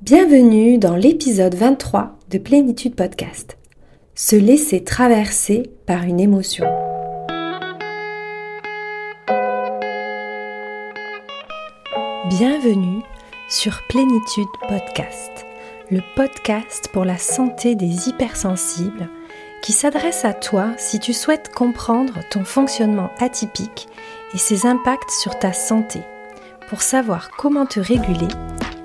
Bienvenue dans l'épisode 23 de Plénitude Podcast. Se laisser traverser par une émotion. Bienvenue sur Plénitude Podcast, le podcast pour la santé des hypersensibles qui s'adresse à toi si tu souhaites comprendre ton fonctionnement atypique et ses impacts sur ta santé, pour savoir comment te réguler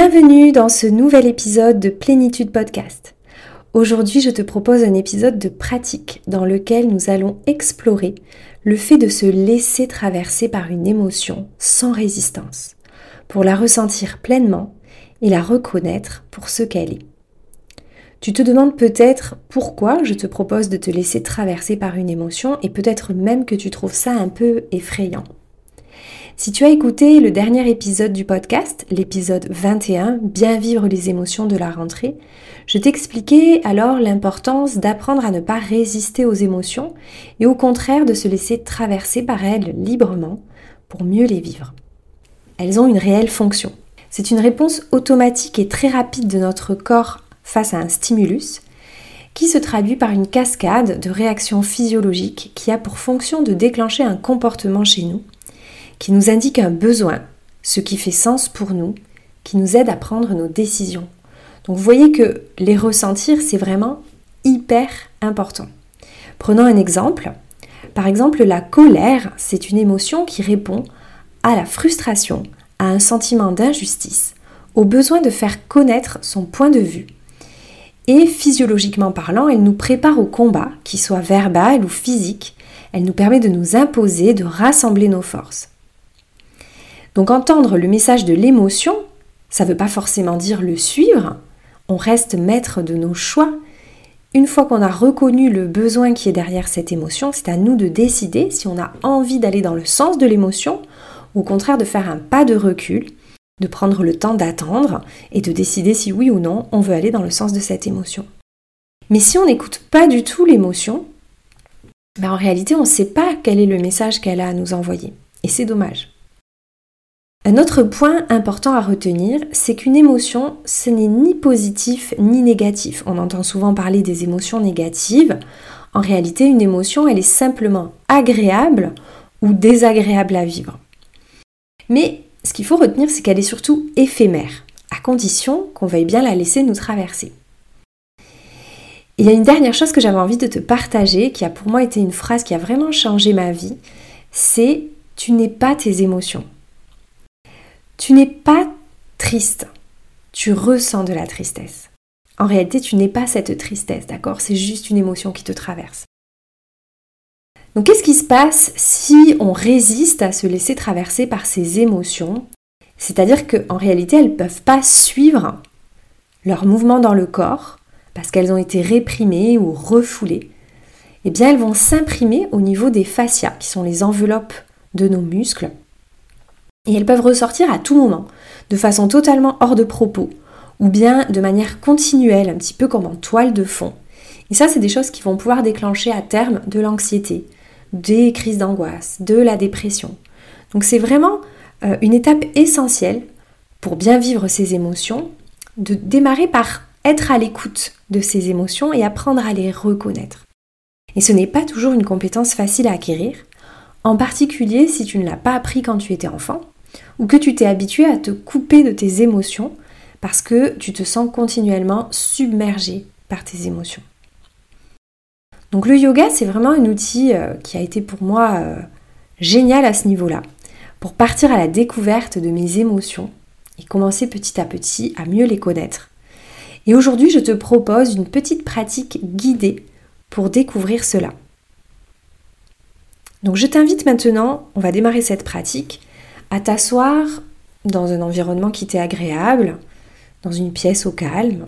Bienvenue dans ce nouvel épisode de Plénitude Podcast. Aujourd'hui, je te propose un épisode de pratique dans lequel nous allons explorer le fait de se laisser traverser par une émotion sans résistance, pour la ressentir pleinement et la reconnaître pour ce qu'elle est. Tu te demandes peut-être pourquoi je te propose de te laisser traverser par une émotion et peut-être même que tu trouves ça un peu effrayant. Si tu as écouté le dernier épisode du podcast, l'épisode 21, Bien vivre les émotions de la rentrée, je t'expliquais alors l'importance d'apprendre à ne pas résister aux émotions et au contraire de se laisser traverser par elles librement pour mieux les vivre. Elles ont une réelle fonction. C'est une réponse automatique et très rapide de notre corps face à un stimulus qui se traduit par une cascade de réactions physiologiques qui a pour fonction de déclencher un comportement chez nous qui nous indique un besoin, ce qui fait sens pour nous, qui nous aide à prendre nos décisions. Donc vous voyez que les ressentir, c'est vraiment hyper important. Prenons un exemple. Par exemple, la colère, c'est une émotion qui répond à la frustration, à un sentiment d'injustice, au besoin de faire connaître son point de vue. Et physiologiquement parlant, elle nous prépare au combat, qu'il soit verbal ou physique. Elle nous permet de nous imposer, de rassembler nos forces. Donc entendre le message de l'émotion, ça ne veut pas forcément dire le suivre, on reste maître de nos choix. Une fois qu'on a reconnu le besoin qui est derrière cette émotion, c'est à nous de décider si on a envie d'aller dans le sens de l'émotion ou au contraire de faire un pas de recul, de prendre le temps d'attendre et de décider si oui ou non on veut aller dans le sens de cette émotion. Mais si on n'écoute pas du tout l'émotion, ben en réalité on ne sait pas quel est le message qu'elle a à nous envoyer. Et c'est dommage. Un autre point important à retenir, c'est qu'une émotion, ce n'est ni positif ni négatif. On entend souvent parler des émotions négatives. En réalité, une émotion, elle est simplement agréable ou désagréable à vivre. Mais ce qu'il faut retenir, c'est qu'elle est surtout éphémère, à condition qu'on veuille bien la laisser nous traverser. Il y a une dernière chose que j'avais envie de te partager, qui a pour moi été une phrase qui a vraiment changé ma vie, c'est tu n'es pas tes émotions. Tu n'es pas triste, tu ressens de la tristesse. En réalité, tu n'es pas cette tristesse, d'accord? C'est juste une émotion qui te traverse. Donc qu'est-ce qui se passe si on résiste à se laisser traverser par ces émotions? C'est-à-dire qu'en réalité, elles ne peuvent pas suivre leurs mouvements dans le corps parce qu'elles ont été réprimées ou refoulées. Eh bien, elles vont s'imprimer au niveau des fascias, qui sont les enveloppes de nos muscles, et elles peuvent ressortir à tout moment, de façon totalement hors de propos, ou bien de manière continuelle, un petit peu comme en toile de fond. Et ça, c'est des choses qui vont pouvoir déclencher à terme de l'anxiété, des crises d'angoisse, de la dépression. Donc c'est vraiment euh, une étape essentielle pour bien vivre ces émotions, de démarrer par être à l'écoute de ces émotions et apprendre à les reconnaître. Et ce n'est pas toujours une compétence facile à acquérir, en particulier si tu ne l'as pas appris quand tu étais enfant, ou que tu t'es habitué à te couper de tes émotions parce que tu te sens continuellement submergé par tes émotions. Donc le yoga, c'est vraiment un outil euh, qui a été pour moi euh, génial à ce niveau-là, pour partir à la découverte de mes émotions et commencer petit à petit à mieux les connaître. Et aujourd'hui, je te propose une petite pratique guidée pour découvrir cela. Donc je t'invite maintenant, on va démarrer cette pratique, à t'asseoir dans un environnement qui t'est agréable, dans une pièce au calme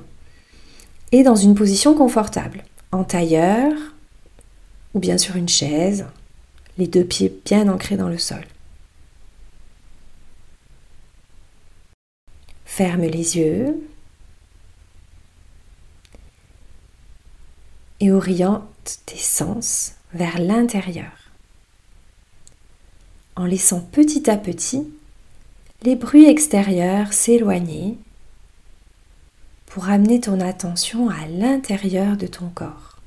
et dans une position confortable, en tailleur ou bien sur une chaise, les deux pieds bien ancrés dans le sol. Ferme les yeux et oriente tes sens vers l'intérieur en laissant petit à petit les bruits extérieurs s'éloigner pour amener ton attention à l'intérieur de ton corps.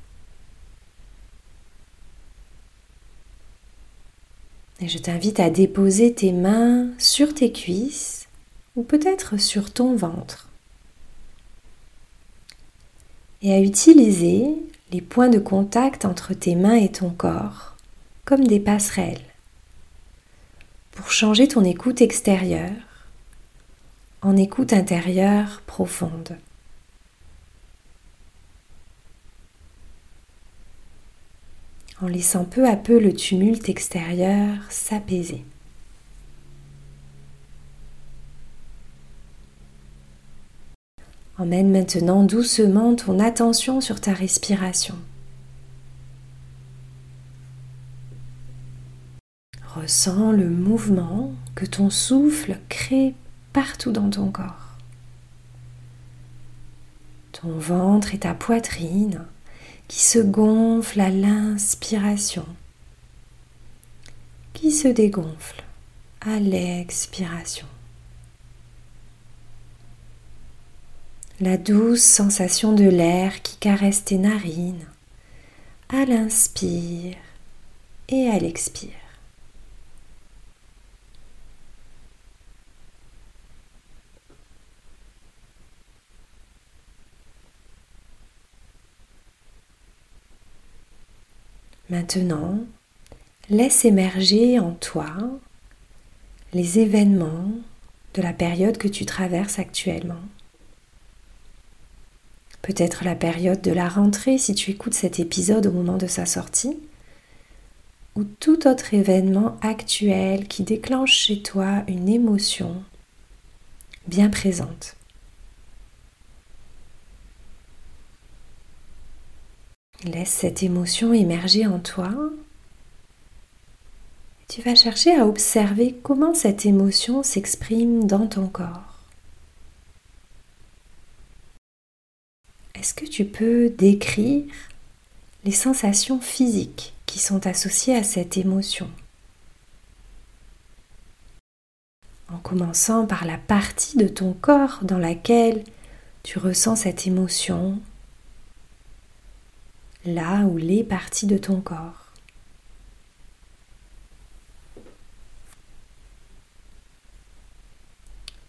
Je t'invite à déposer tes mains sur tes cuisses ou peut-être sur ton ventre et à utiliser les points de contact entre tes mains et ton corps comme des passerelles pour changer ton écoute extérieure en écoute intérieure profonde. En laissant peu à peu le tumulte extérieur s'apaiser. Emmène maintenant doucement ton attention sur ta respiration. Ressens le mouvement que ton souffle crée partout dans ton corps. Ton ventre et ta poitrine qui se gonflent à l'inspiration, qui se dégonflent à l'expiration. La douce sensation de l'air qui caresse tes narines à l'inspire et à l'expire. Maintenant, laisse émerger en toi les événements de la période que tu traverses actuellement. Peut-être la période de la rentrée si tu écoutes cet épisode au moment de sa sortie, ou tout autre événement actuel qui déclenche chez toi une émotion bien présente. Laisse cette émotion émerger en toi. Tu vas chercher à observer comment cette émotion s'exprime dans ton corps. Est-ce que tu peux décrire les sensations physiques qui sont associées à cette émotion? En commençant par la partie de ton corps dans laquelle tu ressens cette émotion là où les parties de ton corps.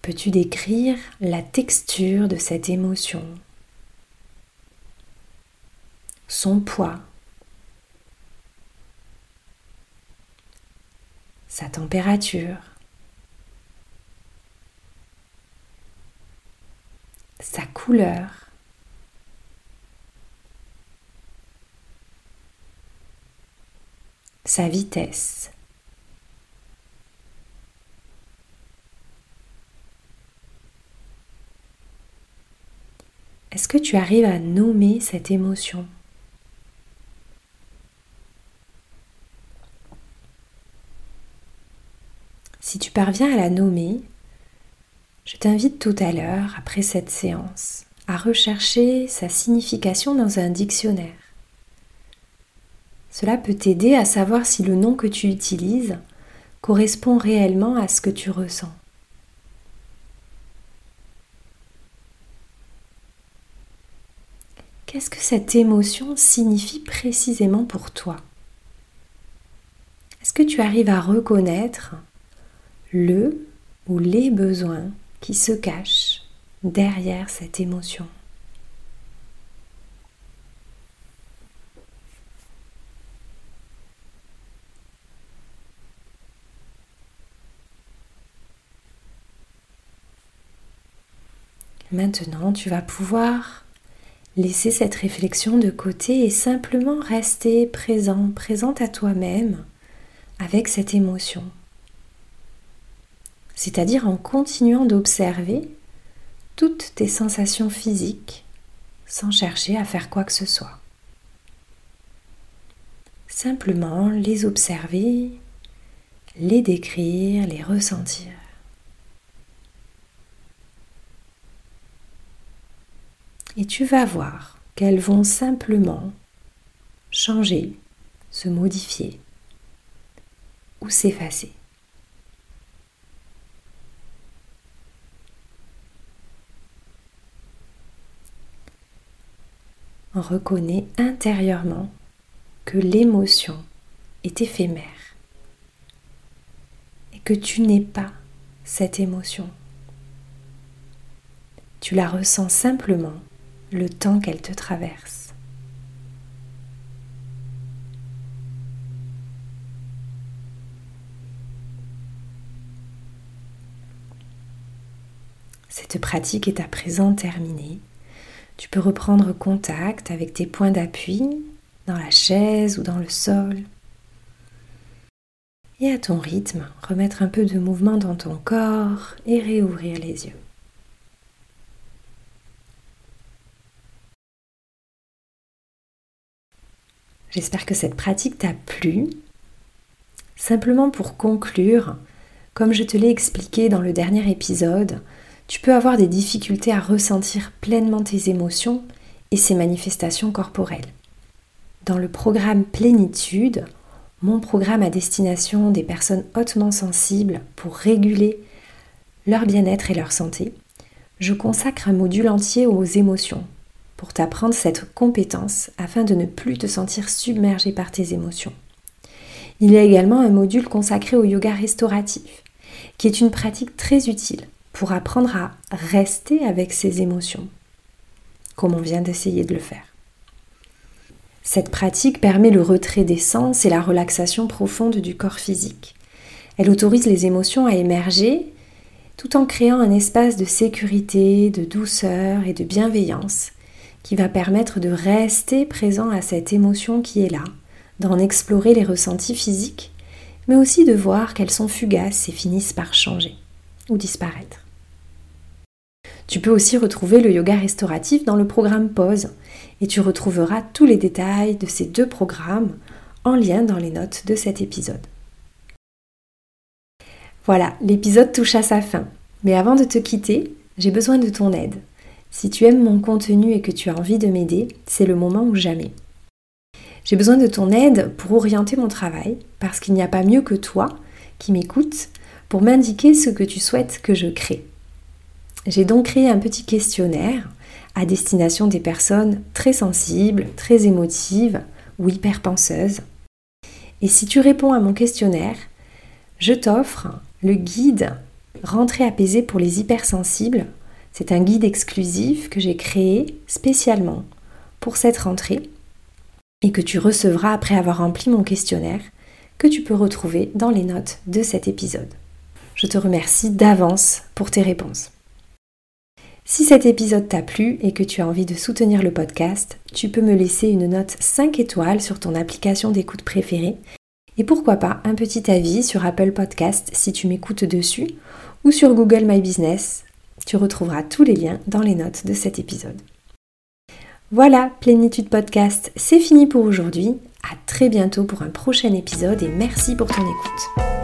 Peux-tu décrire la texture de cette émotion, son poids, sa température, sa couleur sa vitesse. Est-ce que tu arrives à nommer cette émotion? Si tu parviens à la nommer, je t'invite tout à l'heure, après cette séance, à rechercher sa signification dans un dictionnaire. Cela peut t'aider à savoir si le nom que tu utilises correspond réellement à ce que tu ressens. Qu'est-ce que cette émotion signifie précisément pour toi? Est-ce que tu arrives à reconnaître le ou les besoins qui se cachent derrière cette émotion? Maintenant, tu vas pouvoir laisser cette réflexion de côté et simplement rester présent, présente à toi-même avec cette émotion. C'est-à-dire en continuant d'observer toutes tes sensations physiques sans chercher à faire quoi que ce soit. Simplement les observer, les décrire, les ressentir. Et tu vas voir qu'elles vont simplement changer, se modifier ou s'effacer. On reconnaît intérieurement que l'émotion est éphémère et que tu n'es pas cette émotion. Tu la ressens simplement le temps qu'elle te traverse. Cette pratique est à présent terminée. Tu peux reprendre contact avec tes points d'appui dans la chaise ou dans le sol. Et à ton rythme, remettre un peu de mouvement dans ton corps et réouvrir les yeux. J'espère que cette pratique t'a plu. Simplement pour conclure, comme je te l'ai expliqué dans le dernier épisode, tu peux avoir des difficultés à ressentir pleinement tes émotions et ses manifestations corporelles. Dans le programme Plénitude, mon programme à destination des personnes hautement sensibles pour réguler leur bien-être et leur santé, je consacre un module entier aux émotions pour t'apprendre cette compétence afin de ne plus te sentir submergé par tes émotions. Il y a également un module consacré au yoga restauratif, qui est une pratique très utile pour apprendre à rester avec ses émotions, comme on vient d'essayer de le faire. Cette pratique permet le retrait des sens et la relaxation profonde du corps physique. Elle autorise les émotions à émerger tout en créant un espace de sécurité, de douceur et de bienveillance qui va permettre de rester présent à cette émotion qui est là, d'en explorer les ressentis physiques, mais aussi de voir qu'elles sont fugaces et finissent par changer ou disparaître. Tu peux aussi retrouver le yoga restauratif dans le programme Pause et tu retrouveras tous les détails de ces deux programmes en lien dans les notes de cet épisode. Voilà, l'épisode touche à sa fin. Mais avant de te quitter, j'ai besoin de ton aide. Si tu aimes mon contenu et que tu as envie de m'aider, c'est le moment ou jamais. J'ai besoin de ton aide pour orienter mon travail, parce qu'il n'y a pas mieux que toi qui m'écoutes pour m'indiquer ce que tu souhaites que je crée. J'ai donc créé un petit questionnaire à destination des personnes très sensibles, très émotives ou hyperpenseuses. Et si tu réponds à mon questionnaire, je t'offre le guide Rentrée apaisée pour les hypersensibles c'est un guide exclusif que j'ai créé spécialement pour cette rentrée et que tu recevras après avoir rempli mon questionnaire que tu peux retrouver dans les notes de cet épisode. Je te remercie d'avance pour tes réponses. Si cet épisode t'a plu et que tu as envie de soutenir le podcast, tu peux me laisser une note 5 étoiles sur ton application d'écoute préférée et pourquoi pas un petit avis sur Apple Podcast si tu m'écoutes dessus ou sur Google My Business tu retrouveras tous les liens dans les notes de cet épisode. Voilà, Plénitude Podcast, c'est fini pour aujourd'hui. À très bientôt pour un prochain épisode et merci pour ton écoute.